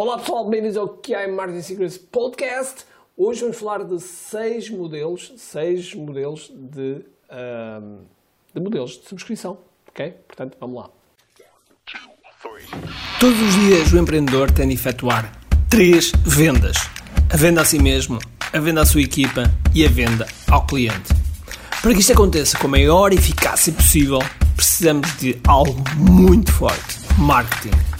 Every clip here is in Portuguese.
Olá pessoal, bem-vindos ao QI Marketing Secrets Podcast. Hoje vamos falar de seis modelos, seis modelos de, ahm, de modelos de subscrição, ok? Portanto, vamos lá. Todos os dias o empreendedor tem de efetuar três vendas: a venda a si mesmo, a venda à sua equipa e a venda ao cliente. Para que isto aconteça com a maior eficácia possível, precisamos de algo muito forte: marketing.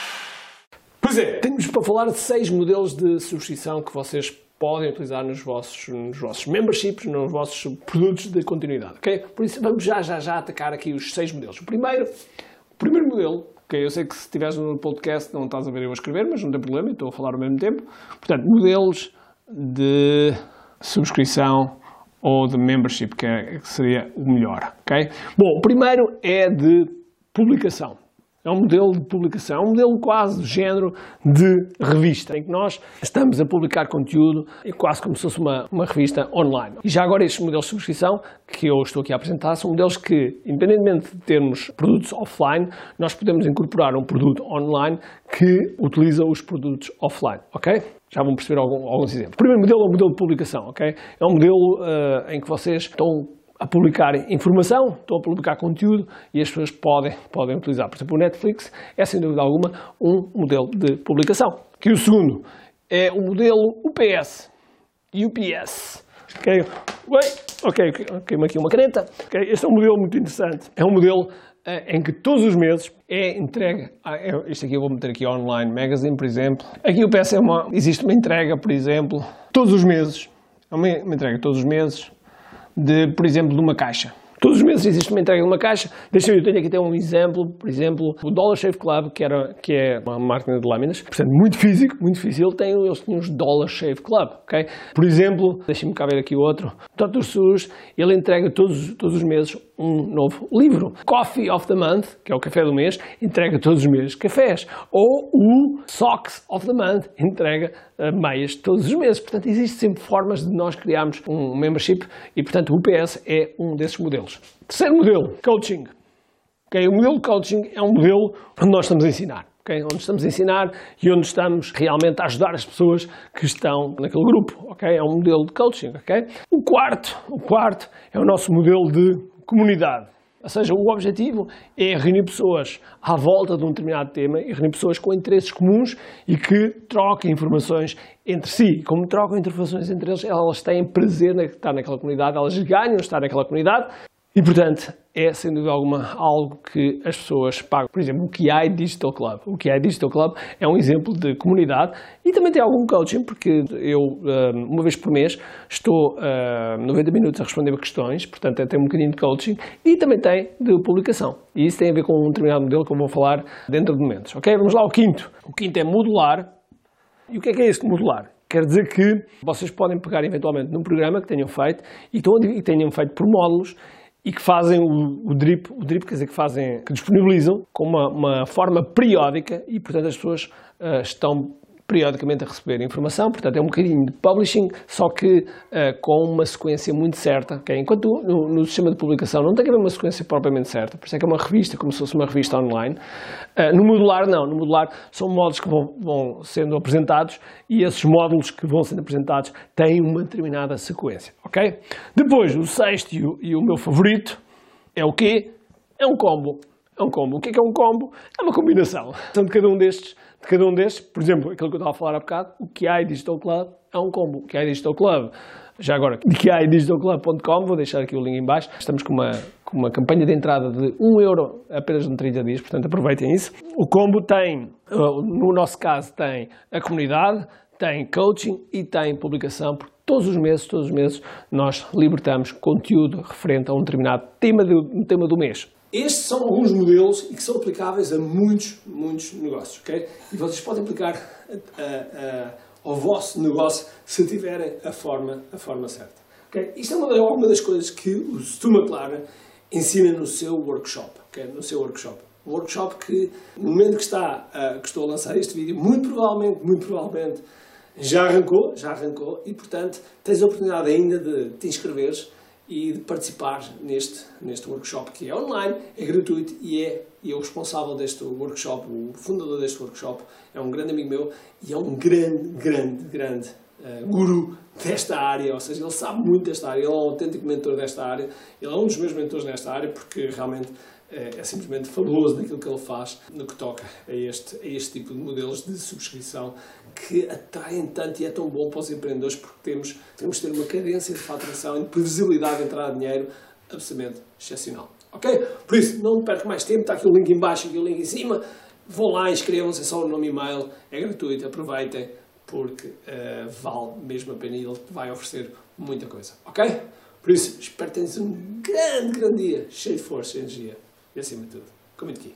Pois é, temos para falar de seis modelos de subscrição que vocês podem utilizar nos vossos, nos vossos memberships, nos vossos produtos de continuidade, ok? Por isso vamos já, já, já atacar aqui os seis modelos. O primeiro, o primeiro modelo, ok? Eu sei que se estiveres no podcast não estás a ver eu a escrever, mas não tem problema, estou a falar ao mesmo tempo. Portanto, modelos de subscrição ou de membership, que, é, que seria o melhor, ok? Bom, o primeiro é de publicação. É um modelo de publicação, é um modelo quase do género de revista, em que nós estamos a publicar conteúdo quase como se fosse uma, uma revista online. E já agora estes modelos de subscrição que eu estou aqui a apresentar são modelos que, independentemente de termos produtos offline, nós podemos incorporar um produto online que utiliza os produtos offline, ok? Já vão perceber algum, alguns exemplos. O primeiro modelo é o modelo de publicação, ok? É um modelo uh, em que vocês estão a publicar informação, estão a publicar conteúdo e as pessoas podem, podem utilizar. Por exemplo, o Netflix é, sem dúvida alguma, um modelo de publicação. Que o segundo é o modelo UPS. UPS. Ok, ok, ok, aqui uma caneta. Okay. Este é um modelo muito interessante. É um modelo uh, em que todos os meses é entregue. Ah, isto aqui eu vou meter aqui online magazine, por exemplo. Aqui o UPS é uma, existe uma entrega, por exemplo, todos os meses. É uma, uma entrega todos os meses de, por exemplo, de uma caixa. Todos os meses existe uma entrega de uma caixa. Deixa eu tenho aqui até um exemplo, por exemplo, o Dollar Shave Club, que, era, que é uma máquina de lâminas, portanto, muito físico, muito difícil, tem, eles tinham os Dollar Shave Club, ok? Por exemplo, deixa-me cá ver aqui outro, Dr. Seuss, ele entrega todos, todos os meses um novo livro. Coffee of the Month, que é o café do mês, entrega todos os meses cafés. Ou o Socks of the Month, entrega uh, meias todos os meses. Portanto, existem sempre formas de nós criarmos um membership e, portanto, o UPS é um desses modelos. Terceiro modelo, coaching. Okay, o modelo coaching é um modelo onde nós estamos a ensinar. Okay? Onde estamos a ensinar e onde estamos realmente a ajudar as pessoas que estão naquele grupo. Okay? É um modelo de coaching. Okay? O quarto, o quarto é o nosso modelo de comunidade. Ou seja, o objetivo é reunir pessoas à volta de um determinado tema e reunir pessoas com interesses comuns e que troquem informações entre si. Como trocam informações entre eles, elas têm prazer em estar naquela comunidade, elas ganham estar naquela comunidade e, portanto, é sem dúvida alguma algo que as pessoas pagam. Por exemplo, o QI Digital Club. O QI Digital Club é um exemplo de comunidade e também tem algum coaching, porque eu, eh, uma vez por mês, estou 90 eh, minutos a responder a questões, portanto, tem um bocadinho de coaching e também tem de publicação. E isso tem a ver com um determinado modelo que eu vou falar dentro de momentos. Ok? Vamos lá ao quinto. O quinto é modular. E o que é que é este modular? Quer dizer que vocês podem pegar eventualmente num programa que tenham feito e tenham feito por módulos e que fazem o, o, drip, o drip quer dizer que fazem, que disponibilizam com uma, uma forma periódica e portanto as pessoas uh, estão periodicamente a receber informação, portanto é um bocadinho de publishing, só que uh, com uma sequência muito certa. Okay? Enquanto no, no, sistema de publicação não tem que haver uma sequência propriamente certa, por isso é que é uma revista, como se fosse uma revista online. Uh, no modular não, no modular são módulos que vão, vão, sendo apresentados e esses módulos que vão sendo apresentados têm uma determinada sequência. ok? Depois, o sexto e o, e o meu favorito é o quê? É um combo. É um combo. O que é, que é um combo? É uma combinação. São de cada um destes de cada um destes, por exemplo, aquilo que eu estava a falar há bocado, o QI Digital Club é um combo. QI Digital Club, já agora, QIDigitalClub.com, vou deixar aqui o link em baixo. Estamos com uma, com uma campanha de entrada de 1 euro apenas em 30 dias, portanto aproveitem isso. O combo tem, uh, no nosso caso, tem a comunidade, tem coaching e tem publicação, porque todos os meses, todos os meses, nós libertamos conteúdo referente a um determinado tema do, tema do mês. Estes são alguns modelos e que são aplicáveis a muitos, muitos negócios, ok? E vocês podem aplicar a, a, a ao vosso negócio se tiverem a forma, a forma certa. Okay? Isto é uma, uma das coisas que o Stu McLaren ensina no seu workshop. Okay? No seu workshop. Um workshop que, no momento que, está, uh, que estou a lançar este vídeo, muito provavelmente, muito provavelmente, já arrancou, já arrancou, e portanto tens a oportunidade ainda de te inscreveres e de participar neste, neste workshop que é online, é gratuito e é, e é o responsável deste workshop, o fundador deste workshop, é um grande amigo meu e é um grande, grande, grande uh, guru desta área, ou seja, ele sabe muito desta área, ele é um autêntico mentor desta área, ele é um dos meus mentores nesta área porque realmente é, é, simplesmente fabuloso naquilo que ele faz no que toca a este, a este tipo de modelos de subscrição que atraem tanto e é tão bom para os empreendedores porque temos, temos de ter uma cadência de faturação e de previsibilidade de entrada de dinheiro absolutamente excepcional. Ok? Por isso, não perca mais tempo, está aqui o link em baixo e o link em cima. Vão lá, inscrevam-se, é só o nome e-mail, é gratuito, aproveitem porque uh, vale mesmo a pena e ele vai oferecer muita coisa. Ok? Por isso, espero que tenhas um grande, grande dia, cheio de força e energia e acima de tudo, comente aqui.